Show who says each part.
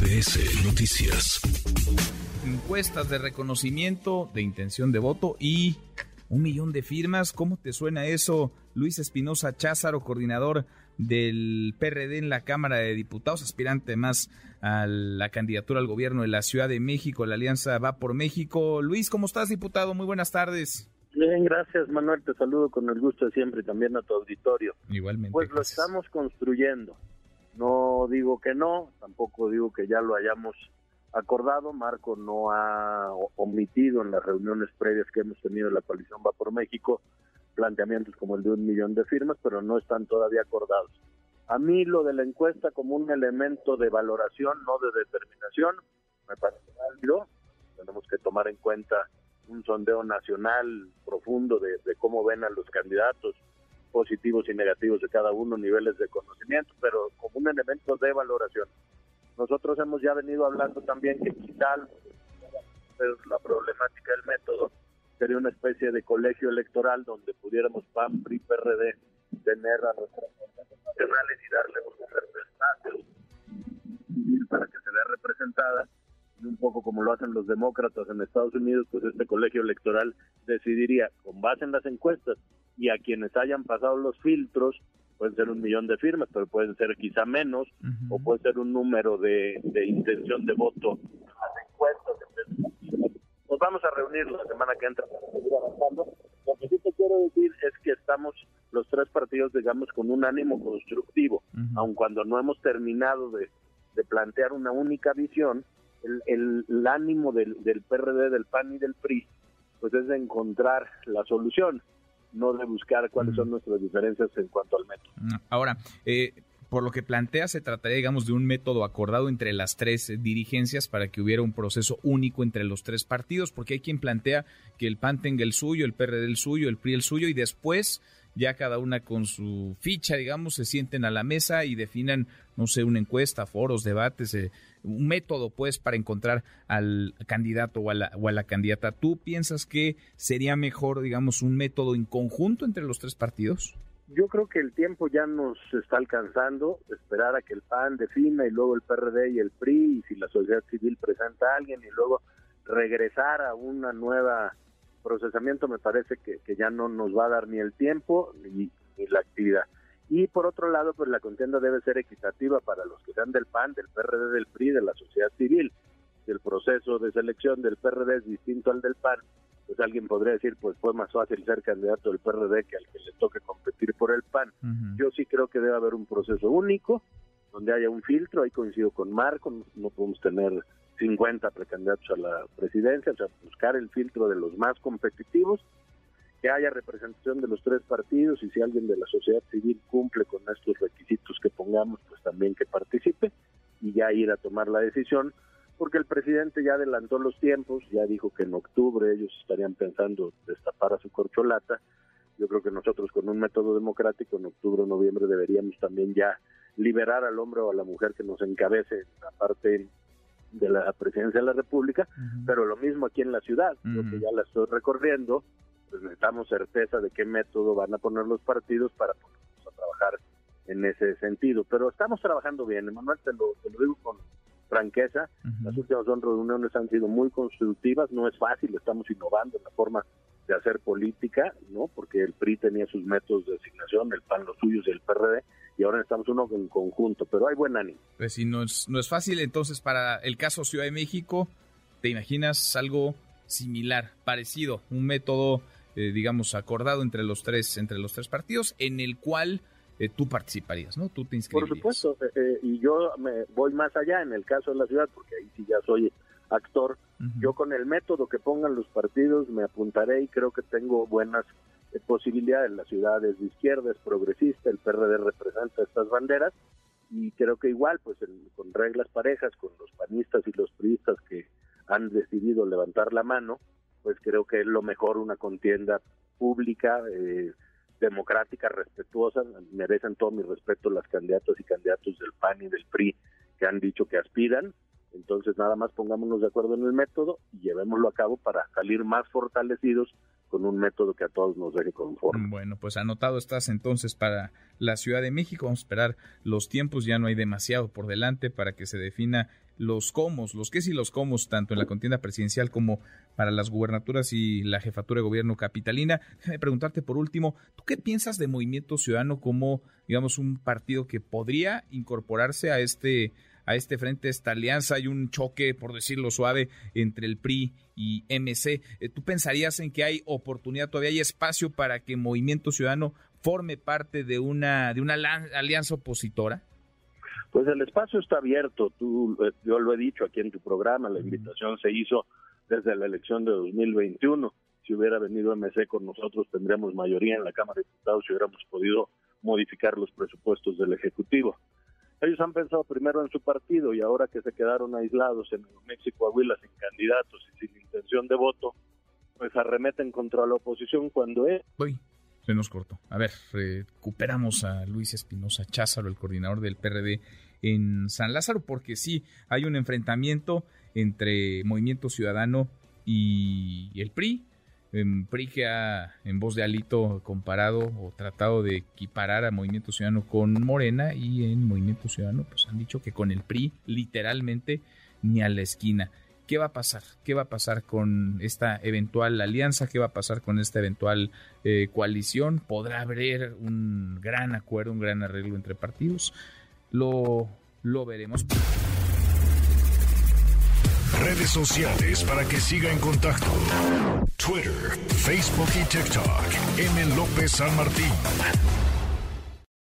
Speaker 1: MBS Noticias.
Speaker 2: Encuestas de reconocimiento de intención de voto y un millón de firmas. ¿Cómo te suena eso, Luis Espinosa Cházaro, coordinador del PRD en la Cámara de Diputados, aspirante más a la candidatura al gobierno de la Ciudad de México, la Alianza Va por México. Luis, ¿cómo estás, diputado? Muy buenas tardes.
Speaker 3: Bien, gracias Manuel, te saludo con el gusto de siempre y también a tu auditorio.
Speaker 2: Igualmente.
Speaker 3: Pues lo estamos construyendo. No digo que no, tampoco digo que ya lo hayamos acordado. Marco no ha omitido en las reuniones previas que hemos tenido en la coalición Va por México planteamientos como el de un millón de firmas, pero no están todavía acordados. A mí lo de la encuesta como un elemento de valoración, no de determinación, me parece válido. Tenemos que tomar en cuenta un sondeo nacional profundo de, de cómo ven a los candidatos, positivos y negativos de cada uno, niveles de conocimiento, pero como un elemento de valoración. Nosotros hemos ya venido hablando también que quizá la problemática del método sería una especie de colegio electoral donde pudiéramos PAN, PRI, PRD tener a nuestras nacionales y darle un espacio para que se vea representada un poco como lo hacen los demócratas en Estados Unidos, pues este colegio electoral decidiría con base en las encuestas y a quienes hayan pasado los filtros, pueden ser un millón de firmas, pero pueden ser quizá menos, o puede ser un número de, intención de voto. Nos vamos a reunir la semana que entra para seguir avanzando. Lo que sí te quiero decir es que estamos los tres partidos, digamos, con un ánimo constructivo, aun cuando no hemos terminado de, plantear una única visión, el, ánimo del, del PRD, del PAN y del PRI, pues es de encontrar la solución no de buscar cuáles son nuestras diferencias en cuanto al método.
Speaker 2: Ahora, eh, por lo que plantea, se trataría, digamos, de un método acordado entre las tres dirigencias para que hubiera un proceso único entre los tres partidos, porque hay quien plantea que el PAN tenga el suyo, el PRD el suyo, el PRI el suyo, y después ya cada una con su ficha, digamos, se sienten a la mesa y definan, no sé, una encuesta, foros, debates, eh, un método, pues, para encontrar al candidato o a, la, o a la candidata. ¿Tú piensas que sería mejor, digamos, un método en conjunto entre los tres partidos?
Speaker 3: Yo creo que el tiempo ya nos está alcanzando, esperar a que el PAN defina y luego el PRD y el PRI, y si la sociedad civil presenta a alguien y luego regresar a una nueva procesamiento me parece que, que ya no nos va a dar ni el tiempo ni, ni, la actividad. Y por otro lado, pues la contienda debe ser equitativa para los que sean del PAN, del PRD, del PRI, de la sociedad civil. Si el proceso de selección del PRD es distinto al del PAN, pues alguien podría decir, pues fue más fácil ser candidato del PRD que al que le toque competir por el PAN. Yo sí creo que debe haber un proceso único, donde haya un filtro, ahí coincido con Marco, no podemos tener 50 precandidatos a la presidencia, o sea, buscar el filtro de los más competitivos, que haya representación de los tres partidos y si alguien de la sociedad civil cumple con estos requisitos que pongamos, pues también que participe y ya ir a tomar la decisión, porque el presidente ya adelantó los tiempos, ya dijo que en octubre ellos estarían pensando destapar a su corcholata. Yo creo que nosotros con un método democrático en octubre o noviembre deberíamos también ya liberar al hombre o a la mujer que nos encabece la parte de la presidencia de la República, pero lo mismo aquí en la ciudad, yo que ya la estoy recorriendo, pues necesitamos certeza de qué método van a poner los partidos para ponernos a trabajar en ese sentido. Pero estamos trabajando bien, Emanuel, te lo, te lo digo con franqueza, las últimas dos reuniones han sido muy constructivas, no es fácil, estamos innovando en la forma de hacer política, ¿no? Porque el PRI tenía sus métodos de asignación, el PAN los suyos y el PRD, y ahora estamos uno en conjunto, pero hay buen ánimo.
Speaker 2: Pues si no es, no es fácil, entonces para el caso Ciudad de México, ¿te imaginas algo similar, parecido, un método, eh, digamos, acordado entre los tres, entre los tres partidos, en el cual eh, tú participarías, ¿no? Tú te inscribirías.
Speaker 3: Por supuesto, eh, y yo me voy más allá en el caso de la ciudad, porque ahí sí ya soy actor. Yo con el método que pongan los partidos me apuntaré y creo que tengo buenas posibilidad en las ciudades de izquierda, es progresista, el PRD representa estas banderas y creo que igual, pues con reglas parejas, con los panistas y los priistas que han decidido levantar la mano, pues creo que es lo mejor una contienda pública, eh, democrática, respetuosa, merecen todo mi respeto las candidatas y candidatos del PAN y del PRI que han dicho que aspiran, Entonces nada más pongámonos de acuerdo en el método y llevémoslo a cabo para salir más fortalecidos con un método que a todos nos deje conforme.
Speaker 2: Bueno, pues anotado estás entonces para la Ciudad de México. Vamos a esperar los tiempos, ya no hay demasiado por delante para que se defina los cómo, los qué y los cómo, tanto en la contienda presidencial como para las gubernaturas y la jefatura de gobierno capitalina. Déjame preguntarte por último, ¿tú qué piensas de Movimiento Ciudadano como, digamos, un partido que podría incorporarse a este a este frente, esta alianza. Hay un choque, por decirlo suave, entre el PRI y MC. Eh, ¿Tú pensarías en que hay oportunidad, todavía hay espacio para que Movimiento Ciudadano forme parte de una, de una alianza opositora?
Speaker 3: Pues el espacio está abierto. Tú, eh, yo lo he dicho aquí en tu programa, la invitación se hizo desde la elección de 2021. Si hubiera venido MC con nosotros, tendríamos mayoría en la Cámara de Diputados y hubiéramos podido modificar los presupuestos del Ejecutivo. Ellos han pensado primero en su partido y ahora que se quedaron aislados en México, Aguila sin candidatos y sin intención de voto, pues arremeten contra la oposición cuando es.
Speaker 2: Se nos cortó. A ver, recuperamos a Luis Espinosa Cházaro, el coordinador del PRD en San Lázaro, porque sí, hay un enfrentamiento entre Movimiento Ciudadano y el PRI en PRI que ha, en voz de Alito, comparado o tratado de equiparar a Movimiento Ciudadano con Morena y en Movimiento Ciudadano pues han dicho que con el PRI literalmente ni a la esquina. ¿Qué va a pasar? ¿Qué va a pasar con esta eventual alianza? ¿Qué va a pasar con esta eventual eh, coalición? ¿Podrá haber un gran acuerdo, un gran arreglo entre partidos? Lo, lo veremos.
Speaker 1: Redes sociales para que siga en contacto: Twitter, Facebook y TikTok. M. López San Martín.